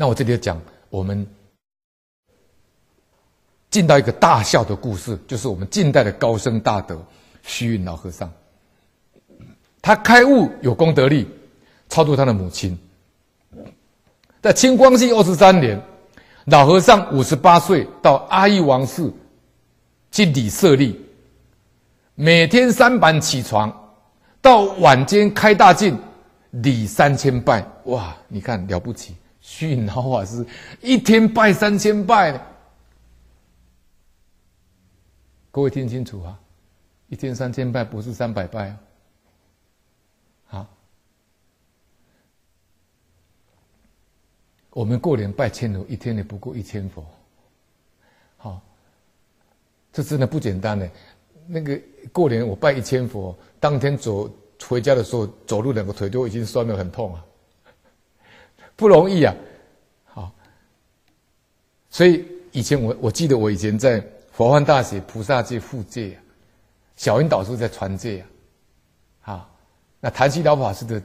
那我这里讲，我们进到一个大孝的故事，就是我们近代的高僧大德虚云老和尚。他开悟有功德力，超度他的母亲。在清光绪二十三年，老和尚五十八岁，到阿育王寺去礼舍利，每天三板起床，到晚间开大净，礼三千拜。哇，你看了不起！虚云老法师一天拜三千拜，各位听清楚啊！一天三千拜不是三百拜啊！好，我们过年拜千佛，一天也不过一千佛。好，这真的不简单呢。那个过年我拜一千佛，当天走回家的时候，走路两个腿都已经酸得很痛啊。不容易啊，好，所以以前我我记得我以前在佛幻大学菩萨戒护戒啊，小云导师在传戒啊，好，那昙溪老法师的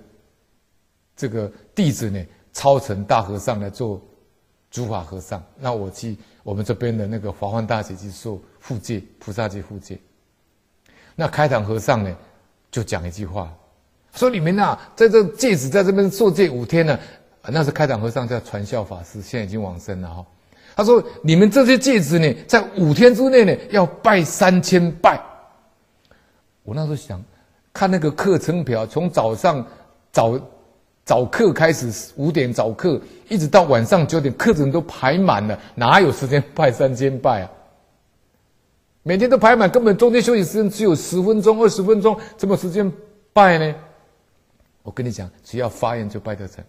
这个弟子呢，超成大和尚来做诸法和尚，那我去我们这边的那个佛幻大学去受复戒菩萨戒护戒，那开堂和尚呢就讲一句话，说你们呐，在这戒指在这边受戒五天呢。那是开讲和尚叫传孝法师，现在已经往生了哈。他说：“你们这些戒子呢，在五天之内呢，要拜三千拜。”我那时候想，看那个课程表，从早上早早课开始，五点早课，一直到晚上九点，课程都排满了，哪有时间拜三千拜啊？每天都排满，根本中间休息时间只有十分钟、二十分钟，怎么时间拜呢？我跟你讲，只要发愿就拜得成。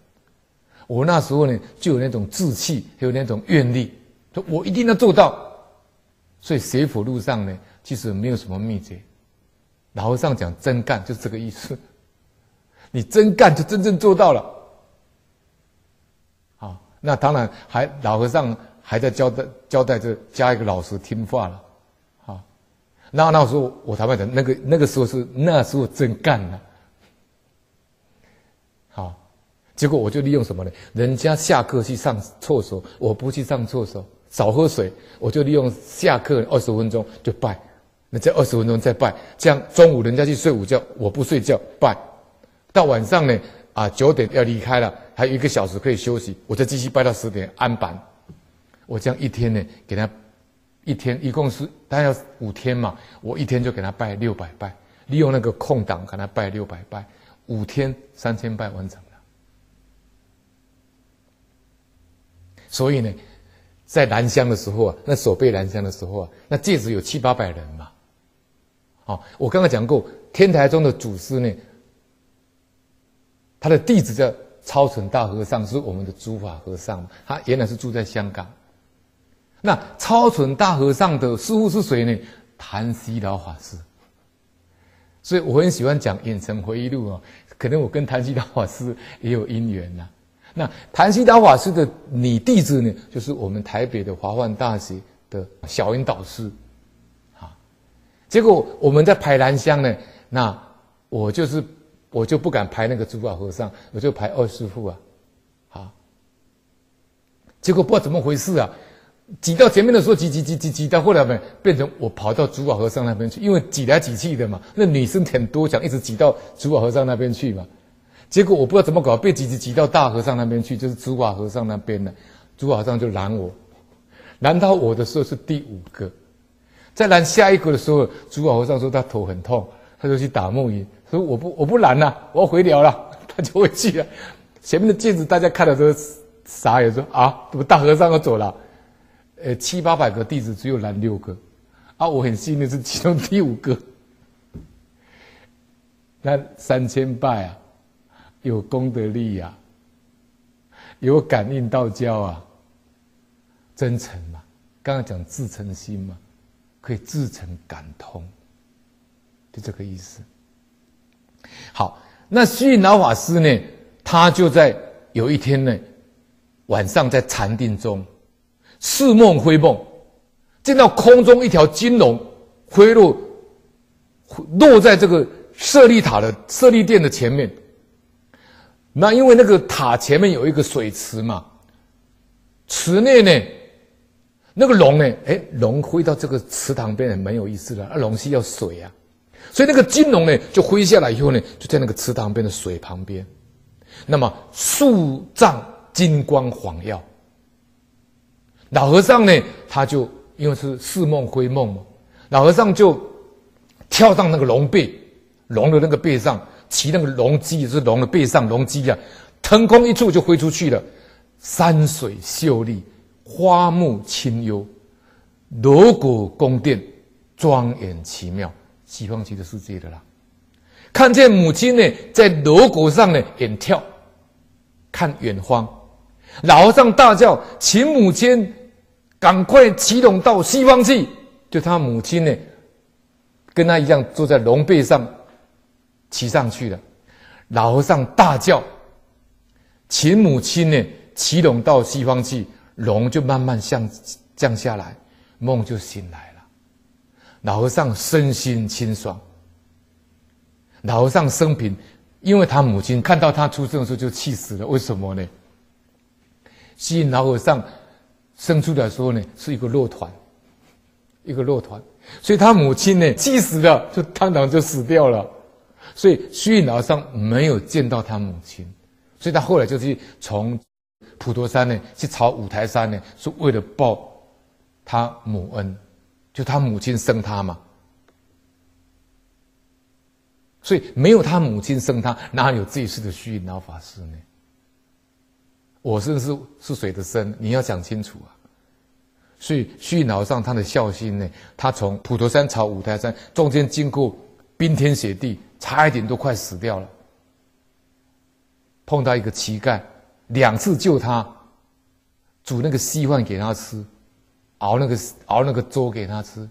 我那时候呢，就有那种志气，还有那种愿力，说我一定要做到。所以学佛路上呢，其实没有什么秘诀。老和尚讲真干，就是这个意思。你真干，就真正做到了。好，那当然还老和尚还在交代交代着加一个老实听话了。好，那那时候我坦白讲，那个那个时候是那时候真干了。好结果我就利用什么呢？人家下课去上厕所，我不去上厕所，少喝水，我就利用下课二十分钟就拜，那这二十分钟再拜，这样中午人家去睡午觉，我不睡觉拜，到晚上呢啊九点要离开了，还有一个小时可以休息，我再继续拜到十点安板，我这样一天呢给他一天一共是他要五天嘛，我一天就给他拜六百拜，利用那个空档给他拜六百拜，五天三千拜完成。所以呢，在燃香的时候啊，那手背燃香的时候啊，那戒指有七八百人嘛。好，我刚刚讲过，天台宗的祖师呢，他的弟子叫超纯大和尚，是我们的诸法和尚，他原来是住在香港。那超纯大和尚的师父是谁呢？谭西老法师。所以我很喜欢讲《远程回忆录》啊，可能我跟谭西老法师也有因缘呐。那昙溪老法师的女弟子呢，就是我们台北的华梵大学的小云导师，啊，结果我们在排燃香呢，那我就是我就不敢排那个主法和尚，我就排二师父啊，啊，结果不知道怎么回事啊，挤到前面的时候挤挤挤挤挤到后来呢，变成我跑到主法和尚那边去，因为挤来挤去的嘛，那女生很多，想一直挤到主法和尚那边去嘛。结果我不知道怎么搞，被挤挤挤到大和尚那边去，就是主法和尚那边了，主法和尚就拦我，拦到我的时候是第五个，再拦下一个的时候，主法和尚说他头很痛，他就去打木鱼，说我不我不拦了，我要回寮了，他就回去了。前面的镜子大家看了都傻眼，说啊，怎么大和尚要走了？呃，七八百个弟子只有拦六个，啊，我很幸运是其中第五个，那三千拜啊。有功德力呀、啊，有感应道交啊，真诚嘛。刚刚讲自诚心嘛，可以自诚感通，就这个意思。好，那虚云老法师呢，他就在有一天呢，晚上在禅定中，似梦非梦，见到空中一条金龙飞落，落在这个舍利塔的舍利殿的前面。那因为那个塔前面有一个水池嘛，池内呢，那个龙呢，哎，龙飞到这个池塘边很有意思了。啊，龙需要水啊，所以那个金龙呢，就飞下来以后呢，就在那个池塘边的水旁边。那么数丈金光晃耀，老和尚呢，他就因为是似梦非梦嘛，老和尚就跳上那个龙背，龙的那个背上，骑那个龙脊，是龙的背上龙脊啊，腾空一触就飞出去了。山水秀丽，花木清幽，锣鼓宫殿，庄严奇妙，西方极乐世界的啦。看见母亲呢，在锣鼓上呢远眺，看远方，老和尚大叫，请母亲赶快骑龙到西方去。就他母亲呢，跟他一样坐在龙背上，骑上去了。老和尚大叫，请母亲呢。骑龙到西方去，龙就慢慢降降下来，梦就醒来了。老和尚身心清爽。老和尚生平，因为他母亲看到他出生的时候就气死了，为什么呢？吸引老和尚生出来的时候呢，是一个肉团，一个肉团，所以他母亲呢气死了，就当场就死掉了。所以虚云老和尚没有见到他母亲，所以他后来就去从。普陀山呢，去朝五台山呢，是为了报他母恩，就他母亲生他嘛。所以没有他母亲生他，哪有这一世的虚云老法师呢？我生是是谁的生？你要讲清楚啊。所以虚云老和尚他的孝心呢，他从普陀山朝五台山，中间经过冰天雪地，差一点都快死掉了，碰到一个乞丐。两次救他，煮那个稀饭给他吃，熬那个熬那个粥给他吃，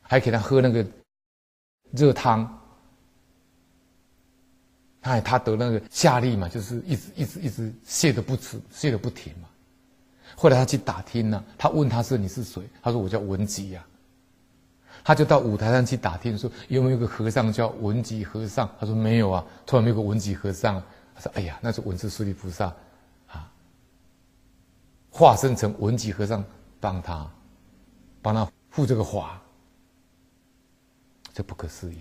还给他喝那个热汤。哎，他得那个下痢嘛，就是一直一直一直泻的不止，泻的不停嘛。后来他去打听呢，他问他说：“你是谁？”他说：“我叫文吉呀。”他就到五台山去打听，说有没有个和尚叫文吉和尚？他说：“没有啊，突然没有个文吉和尚。”他说：“哎呀，那是文殊师利菩萨，啊，化身成文吉和尚帮他，帮他护这个法，这不可思议。”